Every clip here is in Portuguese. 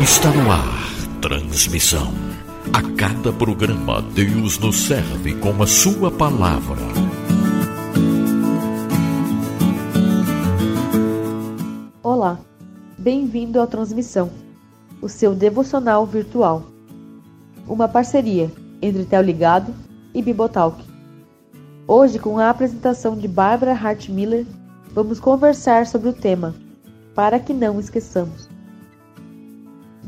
Está no ar. Transmissão. A cada programa, Deus nos serve com a sua palavra. Olá, bem-vindo à Transmissão, o seu devocional virtual. Uma parceria entre Tel Ligado e Bibotalk. Hoje, com a apresentação de Bárbara Hart Miller, vamos conversar sobre o tema Para que não esqueçamos.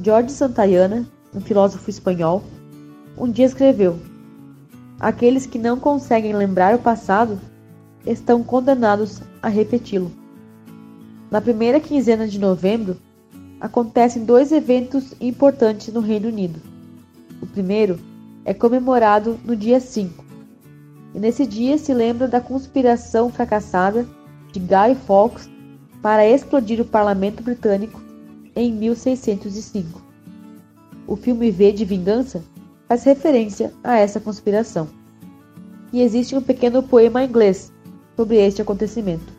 George Santayana, um filósofo espanhol, um dia escreveu: Aqueles que não conseguem lembrar o passado estão condenados a repeti-lo. Na primeira quinzena de novembro, acontecem dois eventos importantes no Reino Unido. O primeiro é comemorado no dia 5, e nesse dia se lembra da conspiração fracassada de Guy Fawkes para explodir o parlamento britânico em 1605. O filme V de Vingança faz referência a essa conspiração. E existe um pequeno poema inglês sobre este acontecimento.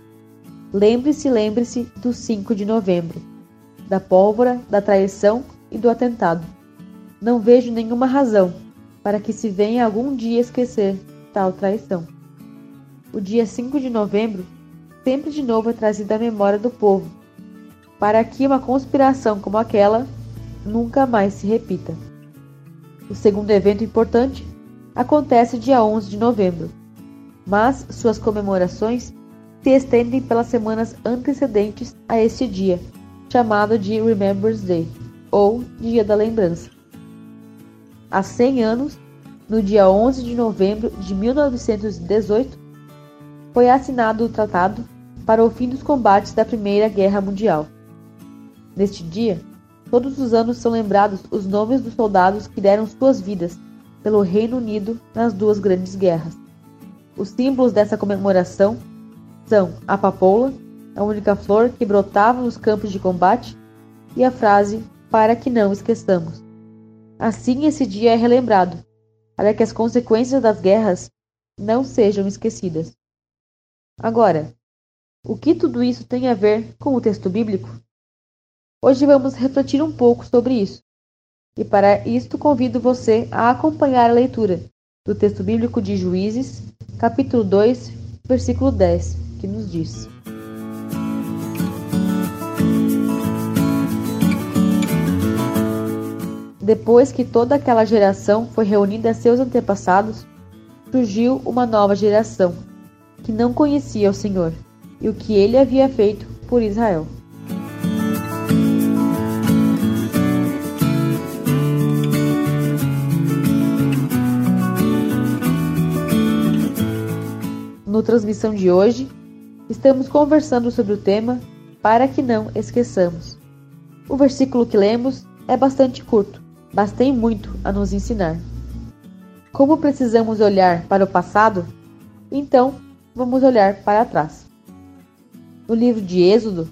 Lembre-se, lembre-se do 5 de novembro, da pólvora, da traição e do atentado. Não vejo nenhuma razão para que se venha algum dia esquecer tal traição. O dia 5 de novembro sempre de novo é trazida à memória do povo, para que uma conspiração como aquela nunca mais se repita. O segundo evento importante acontece dia 11 de novembro, mas suas comemorações se estendem pelas semanas antecedentes a este dia, chamado de Remembrance Day, ou Dia da Lembrança. Há 100 anos, no dia 11 de novembro de 1918, foi assinado o tratado para o fim dos combates da Primeira Guerra Mundial. Neste dia, todos os anos são lembrados os nomes dos soldados que deram suas vidas pelo Reino Unido nas duas grandes guerras. Os símbolos dessa comemoração são a papoula, a única flor que brotava nos campos de combate, e a frase para que não esqueçamos. Assim, esse dia é relembrado, para que as consequências das guerras não sejam esquecidas. Agora, o que tudo isso tem a ver com o texto bíblico? Hoje vamos refletir um pouco sobre isso. E para isto convido você a acompanhar a leitura do texto bíblico de Juízes, capítulo 2, versículo 10, que nos diz: Depois que toda aquela geração foi reunida a seus antepassados, surgiu uma nova geração que não conhecia o Senhor e o que ele havia feito por Israel. No transmissão de hoje, estamos conversando sobre o tema Para que não esqueçamos. O versículo que lemos é bastante curto, mas tem muito a nos ensinar. Como precisamos olhar para o passado, então vamos olhar para trás. No livro de Êxodo,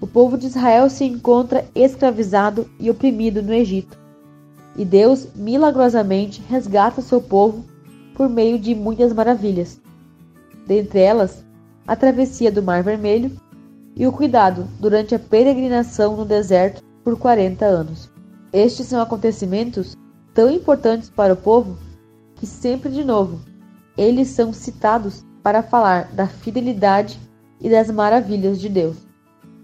o povo de Israel se encontra escravizado e oprimido no Egito. E Deus milagrosamente resgata seu povo por meio de muitas maravilhas. Dentre elas, a travessia do Mar Vermelho e o cuidado durante a peregrinação no deserto por 40 anos. Estes são acontecimentos tão importantes para o povo que sempre de novo eles são citados para falar da fidelidade e das maravilhas de Deus.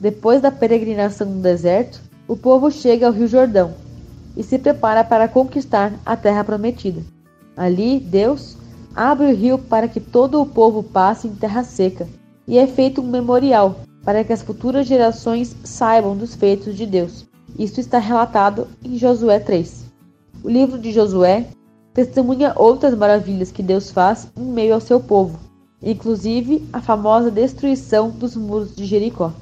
Depois da peregrinação no deserto, o povo chega ao Rio Jordão e se prepara para conquistar a terra prometida. Ali, Deus abre o rio para que todo o povo passe em terra seca, e é feito um memorial para que as futuras gerações saibam dos feitos de Deus. Isto está relatado em Josué 3. O livro de Josué testemunha outras maravilhas que Deus faz em meio ao seu povo, inclusive a famosa destruição dos muros de Jericó.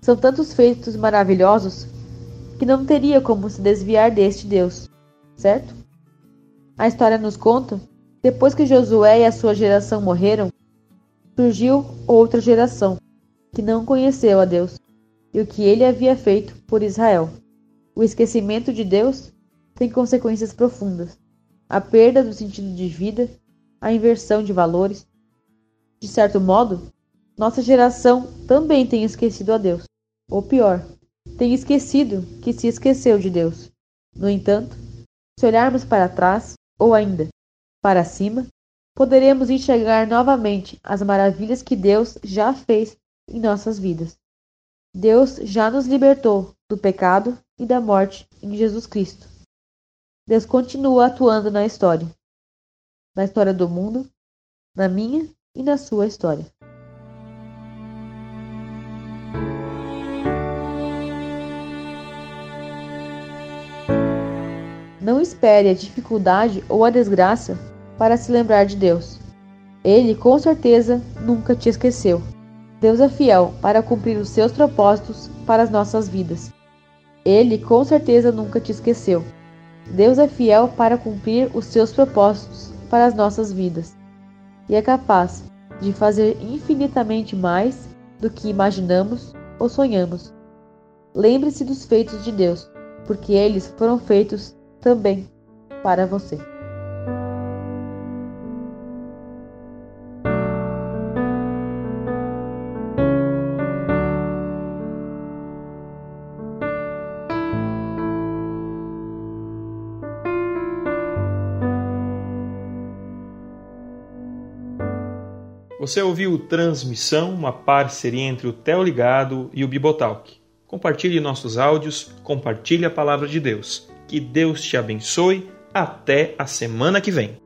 São tantos feitos maravilhosos que não teria como se desviar deste Deus, certo? A história nos conta, depois que Josué e a sua geração morreram, surgiu outra geração que não conheceu a Deus e o que ele havia feito por Israel. O esquecimento de Deus tem consequências profundas: a perda do sentido de vida, a inversão de valores, de certo modo, nossa geração também tem esquecido a Deus. Ou pior, tem esquecido que se esqueceu de Deus. No entanto, se olharmos para trás, ou ainda para cima, poderemos enxergar novamente as maravilhas que Deus já fez em nossas vidas. Deus já nos libertou do pecado e da morte em Jesus Cristo. Deus continua atuando na história, na história do mundo, na minha e na sua história. Não espere a dificuldade ou a desgraça para se lembrar de Deus. Ele, com certeza, nunca te esqueceu. Deus é fiel para cumprir os seus propósitos para as nossas vidas. Ele, com certeza, nunca te esqueceu. Deus é fiel para cumprir os seus propósitos para as nossas vidas e é capaz de fazer infinitamente mais do que imaginamos ou sonhamos. Lembre-se dos feitos de Deus, porque eles foram feitos também para você. Você ouviu Transmissão, uma parceria entre o Tel Ligado e o Bibotalk. Compartilhe nossos áudios, compartilhe a palavra de Deus. Que Deus te abençoe. Até a semana que vem.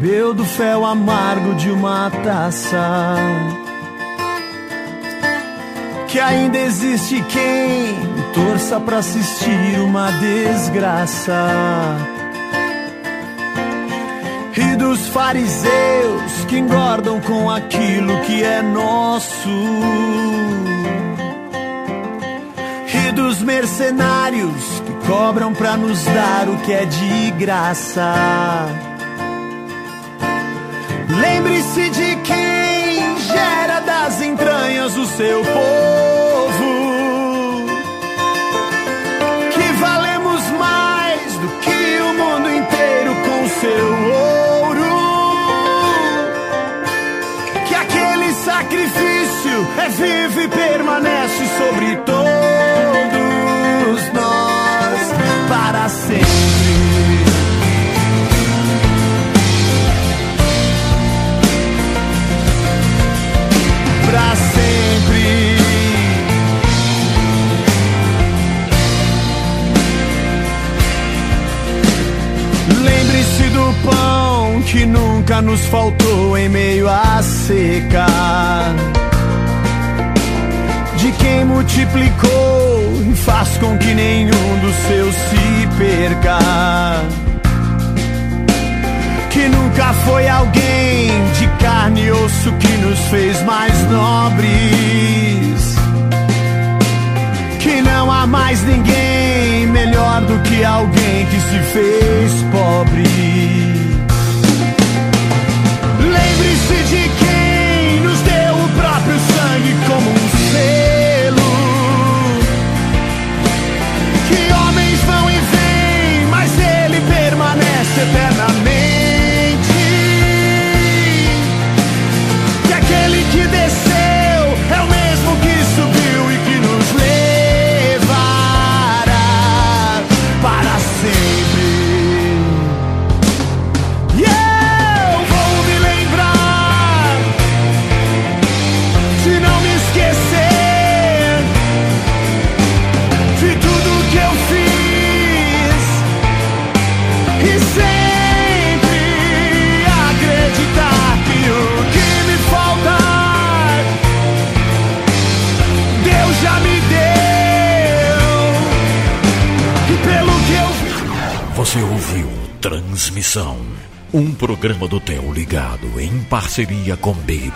Bebeu do fel amargo de uma taça. Que ainda existe quem torça para assistir uma desgraça. E dos fariseus que engordam com aquilo que é nosso. E dos mercenários cobram pra nos dar o que é de graça. Lembre-se de quem gera das entranhas o seu povo. Que valemos mais do que o mundo inteiro com seu ouro. Que aquele sacrifício é vivo e permanece sobre todos nós para sempre. Nos faltou em meio à seca de quem multiplicou e faz com que nenhum dos seus se perca. Que nunca foi alguém de carne e osso que nos fez mais nobres. Que não há mais ninguém melhor do que alguém que se fez pobre. Transmissão, um programa do Theo ligado em parceria com Baby